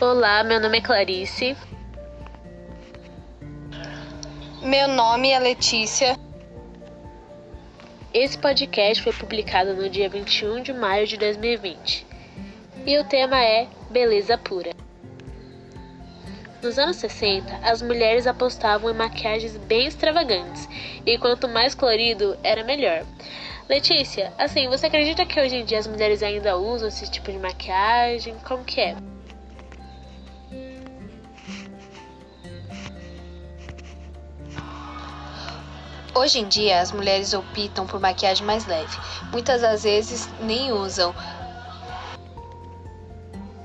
Olá, meu nome é Clarice. Meu nome é Letícia. Esse podcast foi publicado no dia 21 de maio de 2020 e o tema é Beleza Pura. Nos anos 60, as mulheres apostavam em maquiagens bem extravagantes e quanto mais colorido, era melhor. Letícia, assim, você acredita que hoje em dia as mulheres ainda usam esse tipo de maquiagem? Como que é? Hoje em dia, as mulheres optam por maquiagem mais leve. Muitas das vezes nem usam.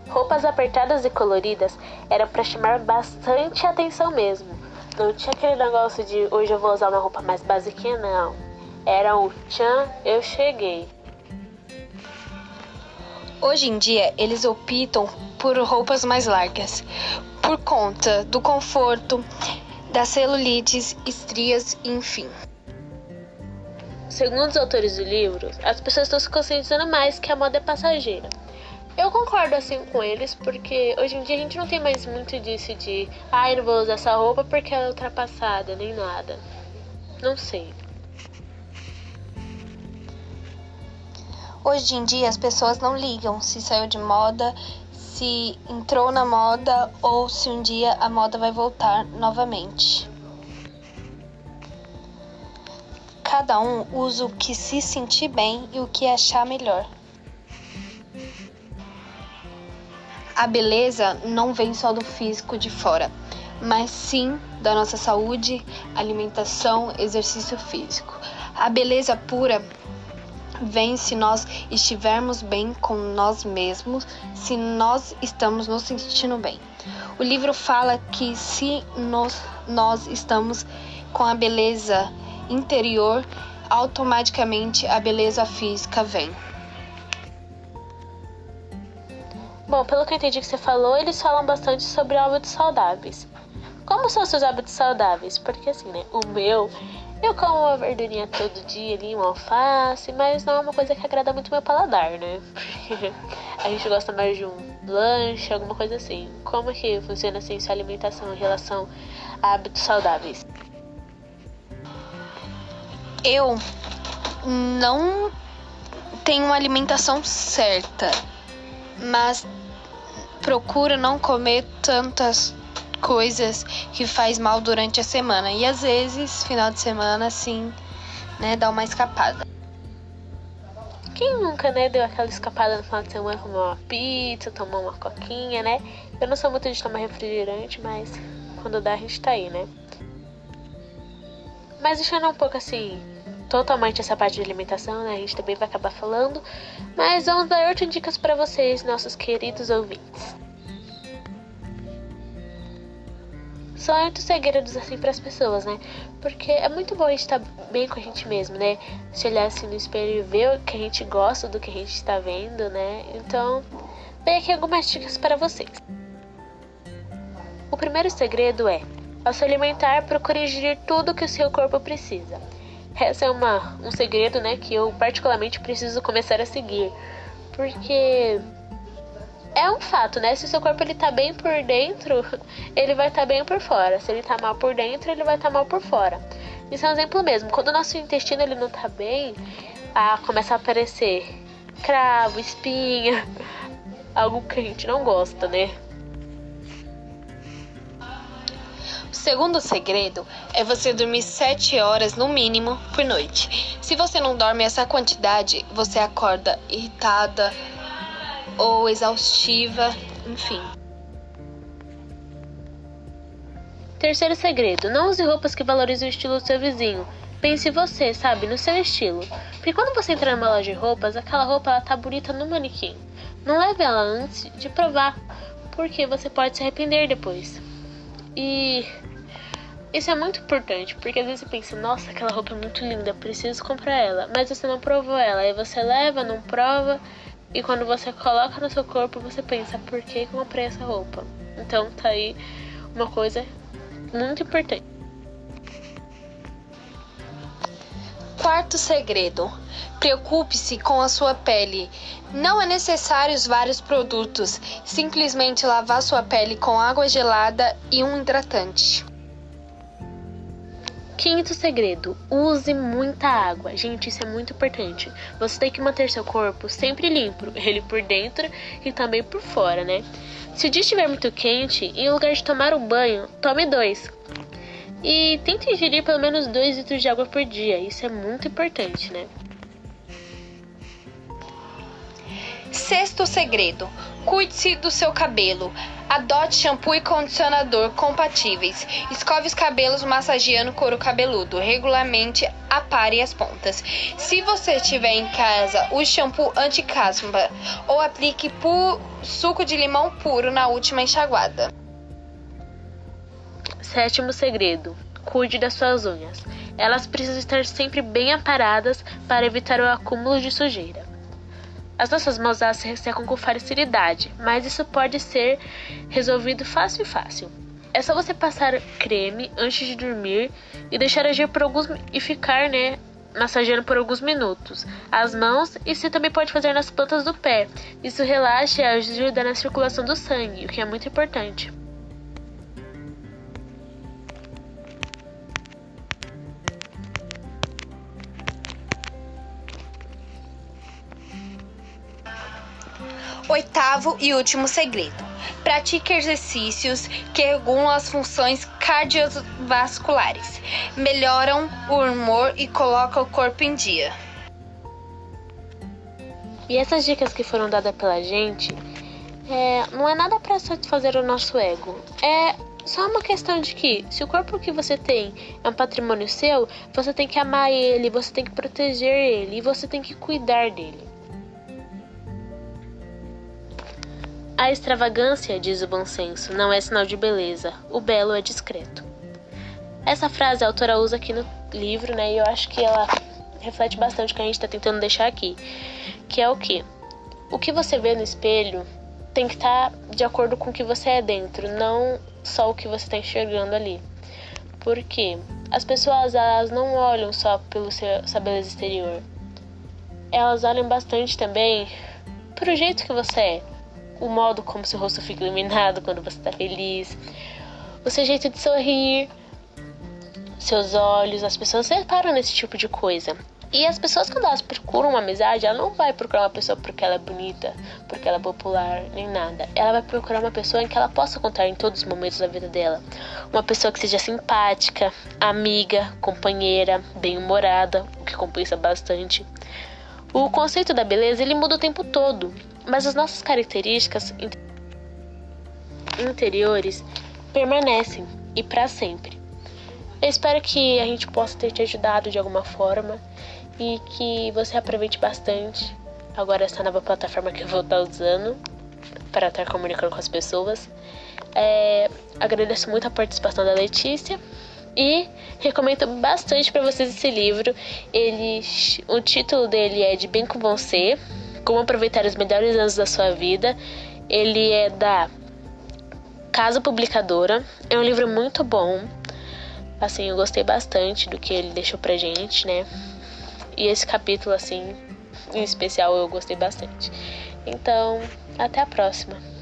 Roupas apertadas e coloridas eram para chamar bastante atenção mesmo. Não tinha aquele negócio de hoje eu vou usar uma roupa mais basiquinha, não. Era o tchan, eu cheguei. Hoje em dia, eles optam por roupas mais largas, por conta do conforto, das celulites, estrias, enfim. Segundo os autores do livro, as pessoas estão se conscientizando mais que a moda é passageira. Eu concordo assim com eles, porque hoje em dia a gente não tem mais muito disso de ai, ah, não vou usar essa roupa porque é ultrapassada, nem nada. Não sei. Hoje em dia as pessoas não ligam se saiu de moda, se entrou na moda ou se um dia a moda vai voltar novamente. Cada um usa o que se sentir bem e o que achar melhor. A beleza não vem só do físico de fora, mas sim da nossa saúde, alimentação, exercício físico. A beleza pura vem se nós estivermos bem com nós mesmos, se nós estamos nos sentindo bem. O livro fala que se nós, nós estamos com a beleza interior, automaticamente a beleza física vem. Bom, pelo que eu entendi que você falou, eles falam bastante sobre hábitos saudáveis. Como são seus hábitos saudáveis? Porque assim, né? O meu eu como uma verdurinha todo dia ali, uma alface, mas não é uma coisa que agrada muito meu paladar, né? a gente gosta mais de um lanche, alguma coisa assim. Como que funciona assim sua alimentação em relação a hábitos saudáveis? Eu não tenho uma alimentação certa, mas procuro não comer tantas coisas que faz mal durante a semana. E às vezes, final de semana, assim, né, dá uma escapada. Quem nunca, né, deu aquela escapada no final de semana, comer uma pizza, tomar uma coquinha, né? Eu não sou muito de tomar refrigerante, mas quando dá a gente tá aí, né? Mas deixando um pouco assim, totalmente essa parte de alimentação, né? A gente também vai acabar falando. Mas vamos dar outras dicas para vocês, nossos queridos ouvintes. São muitos segredos assim para as pessoas, né? Porque é muito bom a gente estar tá bem com a gente mesmo, né? Se olhar assim no espelho e ver o que a gente gosta do que a gente está vendo, né? Então, vem aqui algumas dicas para vocês. O primeiro segredo é: ao se alimentar, procure ingerir tudo que o seu corpo precisa. Essa é uma, um segredo, né, que eu particularmente preciso começar a seguir, porque é um fato, né? Se o seu corpo ele tá bem por dentro, ele vai estar tá bem por fora. Se ele tá mal por dentro, ele vai estar tá mal por fora. Isso é um exemplo mesmo. Quando o nosso intestino ele não tá bem, ah, começa a aparecer cravo, espinha, algo que a gente não gosta, né? O segundo segredo é você dormir 7 horas no mínimo por noite. Se você não dorme essa quantidade, você acorda irritada, ou exaustiva, enfim. Terceiro segredo: não use roupas que valorizem o estilo do seu vizinho. Pense você, sabe, no seu estilo. Porque quando você entra numa loja de roupas, aquela roupa ela tá bonita no manequim. Não leve ela antes de provar, porque você pode se arrepender depois. E isso é muito importante, porque às vezes você pensa, nossa, aquela roupa é muito linda, preciso comprar ela, mas você não provou ela, aí você leva, não prova e quando você coloca no seu corpo, você pensa, por que comprei essa roupa? Então tá aí uma coisa muito importante. Quarto segredo: preocupe-se com a sua pele. Não é necessário vários produtos, simplesmente lavar sua pele com água gelada e um hidratante. Quinto segredo: use muita água. Gente, isso é muito importante. Você tem que manter seu corpo sempre limpo, ele por dentro e também por fora, né? Se o dia estiver muito quente, em lugar de tomar um banho, tome dois. E tente ingerir pelo menos 2 litros de água por dia. Isso é muito importante, né? Sexto segredo: cuide-se do seu cabelo. Adote shampoo e condicionador compatíveis. Escove os cabelos massageando o couro cabeludo. Regularmente apare as pontas. Se você tiver em casa o shampoo anti-caspa ou aplique suco de limão puro na última enxaguada. Sétimo segredo: cuide das suas unhas. Elas precisam estar sempre bem aparadas para evitar o acúmulo de sujeira. As nossas mãos elas se ressecam com facilidade, mas isso pode ser resolvido fácil e fácil. É só você passar creme antes de dormir e deixar agir por alguns e ficar, né, massageando por alguns minutos as mãos e você também pode fazer nas plantas do pé. Isso relaxa e ajuda na circulação do sangue, o que é muito importante. Oitavo e último segredo: pratique exercícios que regulam as funções cardiovasculares, melhoram o humor e colocam o corpo em dia. E essas dicas que foram dadas pela gente é, não é nada para satisfazer o nosso ego. É só uma questão de que, se o corpo que você tem é um patrimônio seu, você tem que amar ele, você tem que proteger ele e você tem que cuidar dele. A extravagância, diz o bom senso, não é sinal de beleza, o belo é discreto. Essa frase a autora usa aqui no livro, né? E eu acho que ela reflete bastante o que a gente está tentando deixar aqui. Que é o que? O que você vê no espelho tem que estar tá de acordo com o que você é dentro, não só o que você está enxergando ali. Porque as pessoas elas não olham só pelo seu, sua beleza exterior. Elas olham bastante também pro jeito que você é o modo como seu rosto fica iluminado quando você está feliz, o seu jeito de sorrir, seus olhos, as pessoas reparam nesse tipo de coisa. E as pessoas, quando elas procuram uma amizade, ela não vai procurar uma pessoa porque ela é bonita, porque ela é popular, nem nada. Ela vai procurar uma pessoa em que ela possa contar em todos os momentos da vida dela. Uma pessoa que seja simpática, amiga, companheira, bem-humorada, o que compensa bastante. O conceito da beleza ele muda o tempo todo mas as nossas características interiores permanecem e para sempre. Eu espero que a gente possa ter te ajudado de alguma forma e que você aproveite bastante agora essa nova plataforma que eu vou estar usando para estar comunicando com as pessoas. É, agradeço muito a participação da Letícia e recomendo bastante para vocês esse livro. Ele, o título dele é De Bem com Você, como aproveitar os melhores anos da sua vida. Ele é da Casa Publicadora. É um livro muito bom. Assim, eu gostei bastante do que ele deixou pra gente, né? E esse capítulo, assim, em especial, eu gostei bastante. Então, até a próxima.